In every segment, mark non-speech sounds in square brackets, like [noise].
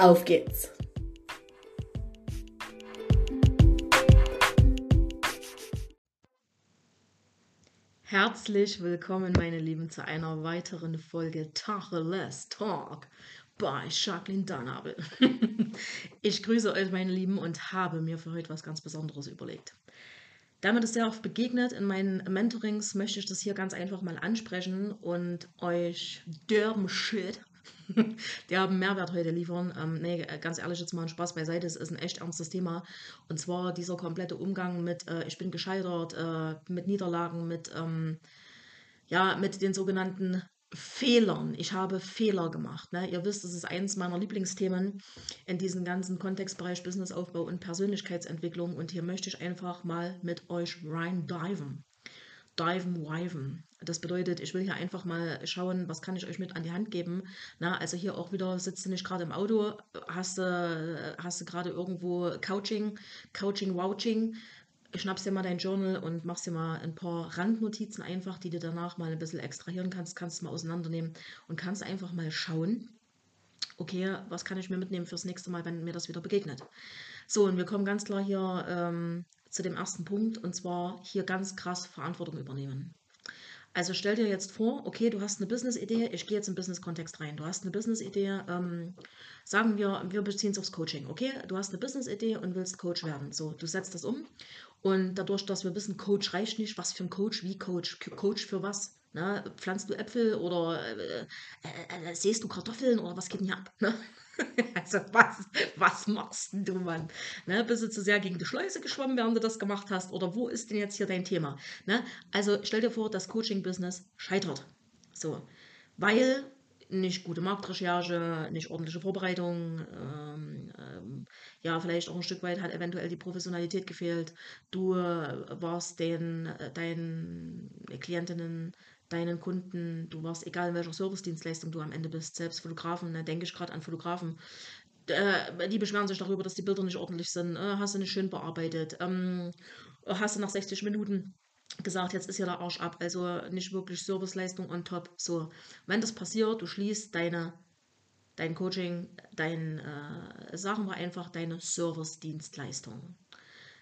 Auf geht's! Herzlich willkommen, meine Lieben, zu einer weiteren Folge Tacheles Talk bei Jacqueline Danabel. [laughs] ich grüße euch, meine Lieben, und habe mir für heute was ganz Besonderes überlegt. Da mir das sehr oft begegnet in meinen Mentorings, möchte ich das hier ganz einfach mal ansprechen und euch derben Shit [laughs] die haben Mehrwert heute liefern. Ähm, nee, ganz ehrlich, jetzt mal ein Spaß beiseite. Es ist ein echt ernstes Thema. Und zwar dieser komplette Umgang mit, äh, ich bin gescheitert, äh, mit Niederlagen, mit, ähm, ja, mit den sogenannten Fehlern. Ich habe Fehler gemacht. Ne? Ihr wisst, das ist eines meiner Lieblingsthemen in diesem ganzen Kontextbereich Businessaufbau und Persönlichkeitsentwicklung. Und hier möchte ich einfach mal mit euch rein diven wiven. Das bedeutet, ich will hier einfach mal schauen, was kann ich euch mit an die Hand geben. Na, also hier auch wieder sitzt du nicht gerade im Auto, hast du, hast du gerade irgendwo Couching, Couching, Wouching. Schnappst dir mal dein Journal und machst dir mal ein paar Randnotizen einfach, die du danach mal ein bisschen extrahieren kannst, kannst du mal auseinandernehmen und kannst einfach mal schauen, okay, was kann ich mir mitnehmen fürs nächste Mal, wenn mir das wieder begegnet. So, und wir kommen ganz klar hier ähm, zu dem ersten Punkt und zwar hier ganz krass Verantwortung übernehmen. Also stell dir jetzt vor, okay, du hast eine Business-Idee, ich gehe jetzt im Business-Kontext rein. Du hast eine Business-Idee, ähm, sagen wir, wir beziehen es aufs Coaching, okay? Du hast eine Business-Idee und willst Coach werden. So, du setzt das um und dadurch, dass wir wissen, Coach reicht nicht, was für ein Coach, wie Coach, Coach für was? Ne? Pflanzt du Äpfel oder äh, äh, äh, sähst du Kartoffeln oder was geht denn hier ab? Ne? [laughs] also was, was machst du, Mann? Ne, bist du zu sehr gegen die Schleuse geschwommen, während du das gemacht hast? Oder wo ist denn jetzt hier dein Thema? Ne? Also stell dir vor, das Coaching-Business scheitert. So, weil nicht gute Marktrecherche, nicht ordentliche Vorbereitung, ähm, ähm, ja, vielleicht auch ein Stück weit hat eventuell die Professionalität gefehlt. Du warst den, äh, deinen Klientinnen deinen Kunden, du warst, egal in welcher Service-Dienstleistung du am Ende bist, selbst Fotografen, da denke ich gerade an Fotografen, äh, die beschweren sich darüber, dass die Bilder nicht ordentlich sind, äh, hast du nicht schön bearbeitet, ähm, hast du nach 60 Minuten gesagt, jetzt ist ja der Arsch ab, also nicht wirklich Serviceleistung on top. So, wenn das passiert, du schließt deine dein Coaching, dein äh, sagen wir einfach deine Service-Dienstleistung.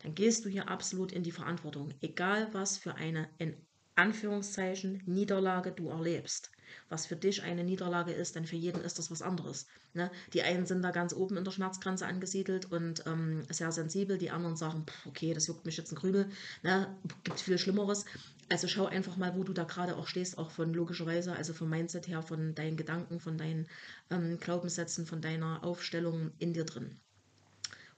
Dann gehst du hier absolut in die Verantwortung, egal was für eine in Anführungszeichen Niederlage du erlebst. Was für dich eine Niederlage ist, denn für jeden ist das was anderes. Ne? Die einen sind da ganz oben in der Schmerzgrenze angesiedelt und ähm, sehr sensibel, die anderen sagen, pff, okay, das juckt mich jetzt ein Krümel, ne? gibt viel Schlimmeres. Also schau einfach mal, wo du da gerade auch stehst, auch von logischerweise, also vom Mindset her, von deinen Gedanken, von deinen ähm, Glaubenssätzen, von deiner Aufstellung in dir drin.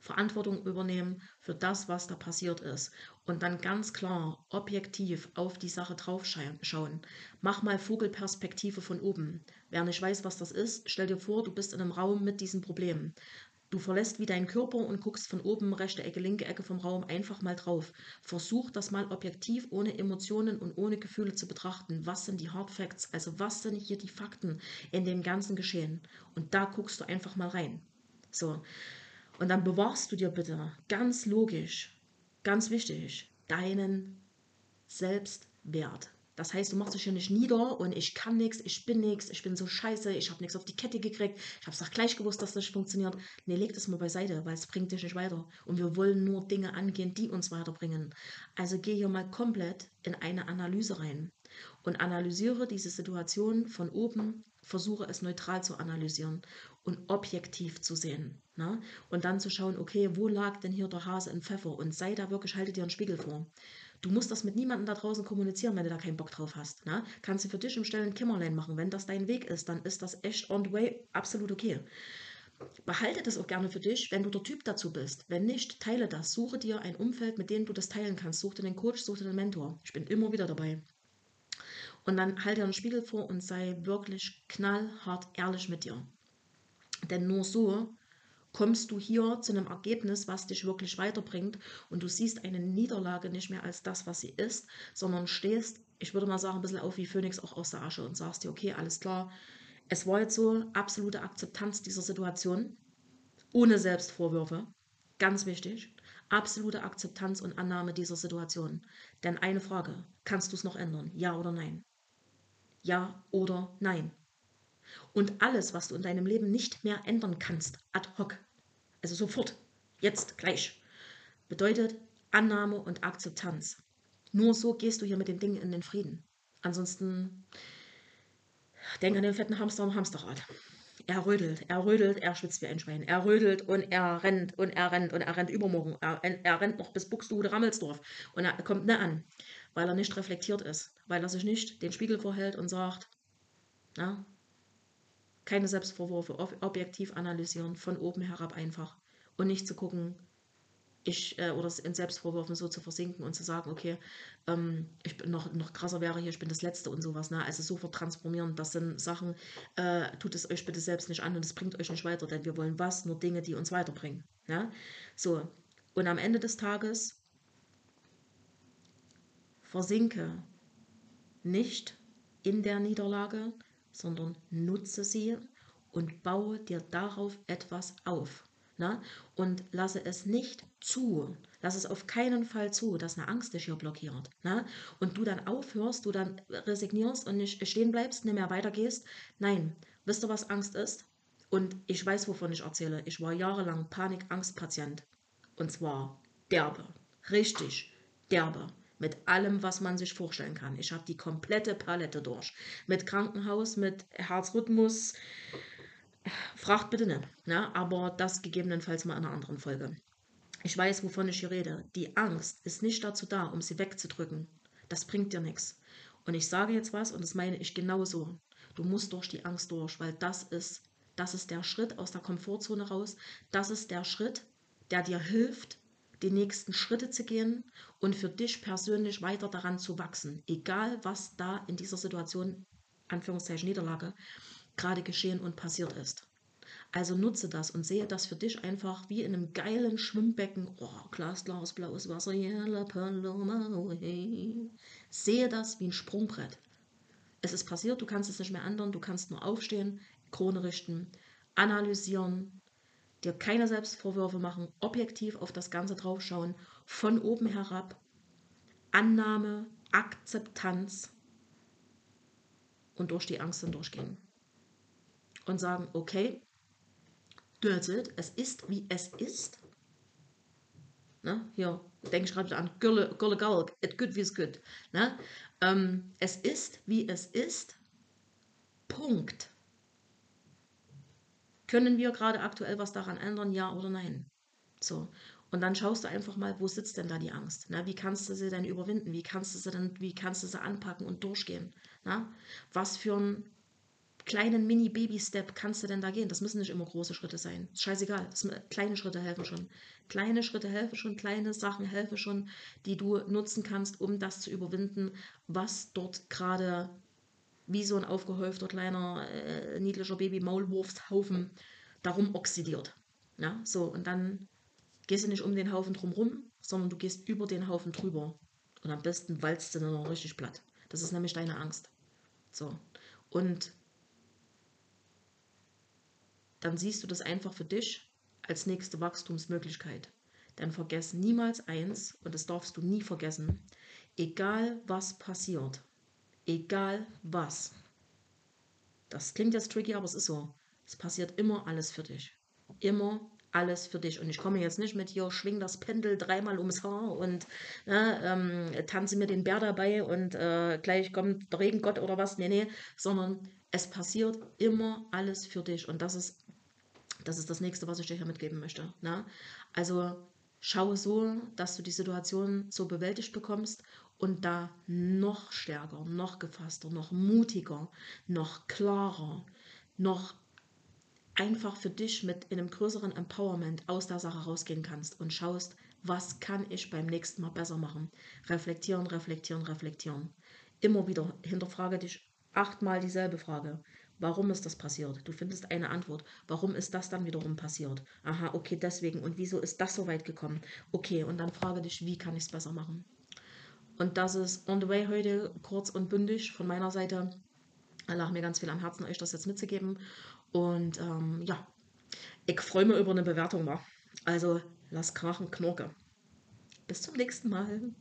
Verantwortung übernehmen für das, was da passiert ist. Und dann ganz klar, objektiv auf die Sache draufschauen. Mach mal Vogelperspektive von oben. Wer nicht weiß, was das ist, stell dir vor, du bist in einem Raum mit diesem Problem. Du verlässt wie deinen Körper und guckst von oben, rechte Ecke, linke Ecke vom Raum einfach mal drauf. Versuch das mal objektiv, ohne Emotionen und ohne Gefühle zu betrachten. Was sind die Hard Facts? Also was sind hier die Fakten in dem ganzen Geschehen? Und da guckst du einfach mal rein. So. Und dann bewahrst du dir bitte ganz logisch, ganz wichtig, deinen Selbstwert. Das heißt, du machst dich hier nicht nieder und ich kann nichts, ich bin nichts, ich bin so scheiße, ich habe nichts auf die Kette gekriegt, ich habe es auch gleich gewusst, dass das nicht funktioniert. Nee, leg das mal beiseite, weil es bringt dich nicht weiter. Und wir wollen nur Dinge angehen, die uns weiterbringen. Also geh hier mal komplett in eine Analyse rein und analysiere diese Situation von oben, versuche es neutral zu analysieren und objektiv zu sehen. Ne? Und dann zu schauen, okay, wo lag denn hier der Hase im Pfeffer? Und sei da wirklich, halte dir einen Spiegel vor. Du musst das mit niemandem da draußen kommunizieren, wenn du da keinen Bock drauf hast. Ne? Kannst du für dich im stillen Kimmerlein machen. Wenn das dein Weg ist, dann ist das echt on the way absolut okay. Behalte das auch gerne für dich, wenn du der Typ dazu bist. Wenn nicht, teile das. Suche dir ein Umfeld, mit dem du das teilen kannst. Suche dir einen Coach, suche dir einen Mentor. Ich bin immer wieder dabei. Und dann halte dir einen Spiegel vor und sei wirklich knallhart ehrlich mit dir. Denn nur so kommst du hier zu einem Ergebnis, was dich wirklich weiterbringt und du siehst eine Niederlage nicht mehr als das, was sie ist, sondern stehst, ich würde mal sagen, ein bisschen auf wie Phönix auch aus der Asche und sagst dir, okay, alles klar, es war jetzt so absolute Akzeptanz dieser Situation, ohne Selbstvorwürfe, ganz wichtig, absolute Akzeptanz und Annahme dieser Situation. Denn eine Frage, kannst du es noch ändern? Ja oder nein? Ja oder nein? Und alles, was du in deinem Leben nicht mehr ändern kannst, ad hoc, also sofort, jetzt, gleich, bedeutet Annahme und Akzeptanz. Nur so gehst du hier mit den Dingen in den Frieden. Ansonsten denk an den fetten Hamster am Hamsterrad. Er rödelt, er rödelt, er schwitzt wie ein Schwein. Er rödelt und er rennt und er rennt und er rennt übermorgen. Er, er rennt noch bis Buxtehude Rammelsdorf und er kommt nicht an, weil er nicht reflektiert ist, weil er sich nicht den Spiegel vorhält und sagt, na, keine Selbstvorwürfe, objektiv analysieren, von oben herab einfach. Und nicht zu gucken, ich, äh, oder in Selbstvorwürfen so zu versinken und zu sagen, okay, ähm, ich bin noch, noch krasser wäre hier, ich bin das Letzte und sowas. Ne? Also sofort transformieren, das sind Sachen, äh, tut es euch bitte selbst nicht an und es bringt euch nicht weiter, denn wir wollen was? Nur Dinge, die uns weiterbringen. Ne? So, und am Ende des Tages versinke nicht in der Niederlage, sondern nutze sie und baue dir darauf etwas auf. Na? Ne? Und lasse es nicht zu, lass es auf keinen Fall zu, dass eine Angst dich hier blockiert. Na? Ne? Und du dann aufhörst, du dann resignierst und nicht stehen bleibst, nicht mehr weitergehst. Nein, wisst ihr, was Angst ist? Und ich weiß, wovon ich erzähle. Ich war jahrelang Panik-Angst-Patient. Und zwar derbe, richtig derbe mit allem, was man sich vorstellen kann. Ich habe die komplette Palette durch. Mit Krankenhaus, mit Herzrhythmus. Fragt bitte nicht. Ne? Aber das gegebenenfalls mal in einer anderen Folge. Ich weiß, wovon ich hier rede. Die Angst ist nicht dazu da, um sie wegzudrücken. Das bringt dir nichts. Und ich sage jetzt was und das meine ich genauso. Du musst durch die Angst durch, weil das ist, das ist der Schritt aus der Komfortzone raus. Das ist der Schritt, der dir hilft, die nächsten Schritte zu gehen und für dich persönlich weiter daran zu wachsen, egal was da in dieser Situation, Anführungszeichen Niederlage, gerade geschehen und passiert ist. Also nutze das und sehe das für dich einfach wie in einem geilen Schwimmbecken. Oh, glasklares blaues Wasser, yellow Paloma, Sehe das wie ein Sprungbrett. Es ist passiert, du kannst es nicht mehr ändern, du kannst nur aufstehen, Krone richten, analysieren, dir keine Selbstvorwürfe machen, objektiv auf das Ganze draufschauen, von oben herab, Annahme, Akzeptanz und durch die Angst durchgehen. Und sagen, okay, that's it, es ist, wie es ist. Ne? Hier denke ich gerade wieder an Gülle, Gülle Galg, it good wie es good. Ne? Ähm, es ist, wie es ist. Punkt. Können wir gerade aktuell was daran ändern, ja oder nein? So. Und dann schaust du einfach mal, wo sitzt denn da die Angst? Na, wie kannst du sie denn überwinden? Wie kannst du sie denn, wie kannst du sie anpacken und durchgehen? Na? Was für einen kleinen Mini-Baby-Step kannst du denn da gehen? Das müssen nicht immer große Schritte sein. Scheißegal. Das, kleine Schritte helfen schon. Kleine Schritte helfen schon, kleine Sachen helfen schon, die du nutzen kannst, um das zu überwinden, was dort gerade wie so ein aufgehäufter kleiner äh, niedlicher Baby-Maulwurfshaufen darum oxidiert. Ja, so, und dann gehst du nicht um den Haufen drumrum, sondern du gehst über den Haufen drüber. Und am besten walzt du dann noch richtig platt. Das ist nämlich deine Angst. So. Und dann siehst du das einfach für dich als nächste Wachstumsmöglichkeit. Dann vergess niemals eins, und das darfst du nie vergessen, egal was passiert, Egal was. Das klingt jetzt tricky, aber es ist so. Es passiert immer alles für dich. Immer alles für dich. Und ich komme jetzt nicht mit hier, schwing das Pendel dreimal ums Haar und ne, ähm, tanze mir den Bär dabei und äh, gleich kommt der Regengott oder was. Nee, nee, sondern es passiert immer alles für dich. Und das ist das, ist das nächste, was ich dir hier mitgeben möchte. Ne? Also schaue so, dass du die Situation so bewältigt bekommst und da noch stärker, noch gefasster, noch mutiger, noch klarer, noch einfach für dich mit einem größeren Empowerment aus der Sache rausgehen kannst und schaust, was kann ich beim nächsten Mal besser machen. Reflektieren, reflektieren, reflektieren. Immer wieder hinterfrage dich achtmal dieselbe Frage. Warum ist das passiert? Du findest eine Antwort. Warum ist das dann wiederum passiert? Aha, okay, deswegen. Und wieso ist das so weit gekommen? Okay, und dann frage dich, wie kann ich es besser machen? Und das ist on the way heute kurz und bündig von meiner Seite. lag mir ganz viel am Herzen, euch das jetzt mitzugeben. Und ähm, ja, ich freue mich über eine Bewertung. War. Also, lass krachen, knorke. Bis zum nächsten Mal.